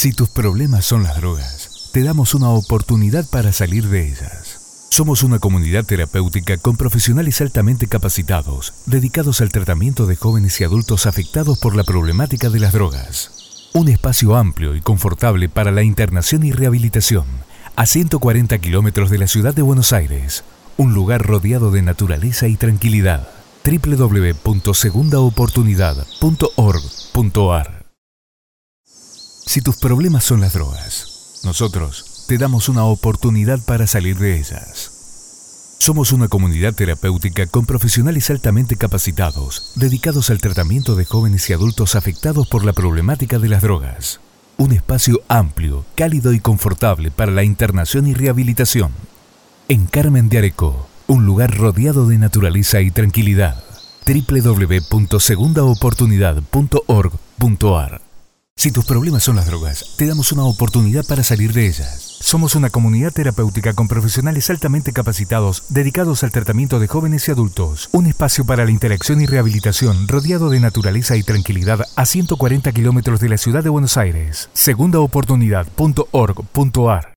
Si tus problemas son las drogas, te damos una oportunidad para salir de ellas. Somos una comunidad terapéutica con profesionales altamente capacitados, dedicados al tratamiento de jóvenes y adultos afectados por la problemática de las drogas. Un espacio amplio y confortable para la internación y rehabilitación, a 140 kilómetros de la ciudad de Buenos Aires. Un lugar rodeado de naturaleza y tranquilidad. www.segundaoportunidad.org.ar Si tus problemas son las drogas, nosotros te damos una oportunidad para salir de ellas. Somos una comunidad terapéutica con profesionales altamente capacitados, dedicados al tratamiento de jóvenes y adultos afectados por la problemática de las drogas. Un espacio amplio, cálido y confortable para la internación y rehabilitación. En Carmen de Areco, un lugar rodeado de naturaleza y tranquilidad. www.segundaoportunidad.org.ar Si tus problemas son las drogas, te damos una oportunidad para salir de ellas. Somos una comunidad terapéutica con profesionales altamente capacitados dedicados al tratamiento de jóvenes y adultos. Un espacio para la interacción y rehabilitación rodeado de naturaleza y tranquilidad a 140 kilómetros de la ciudad de Buenos Aires. Segundaoportunidad.org.ar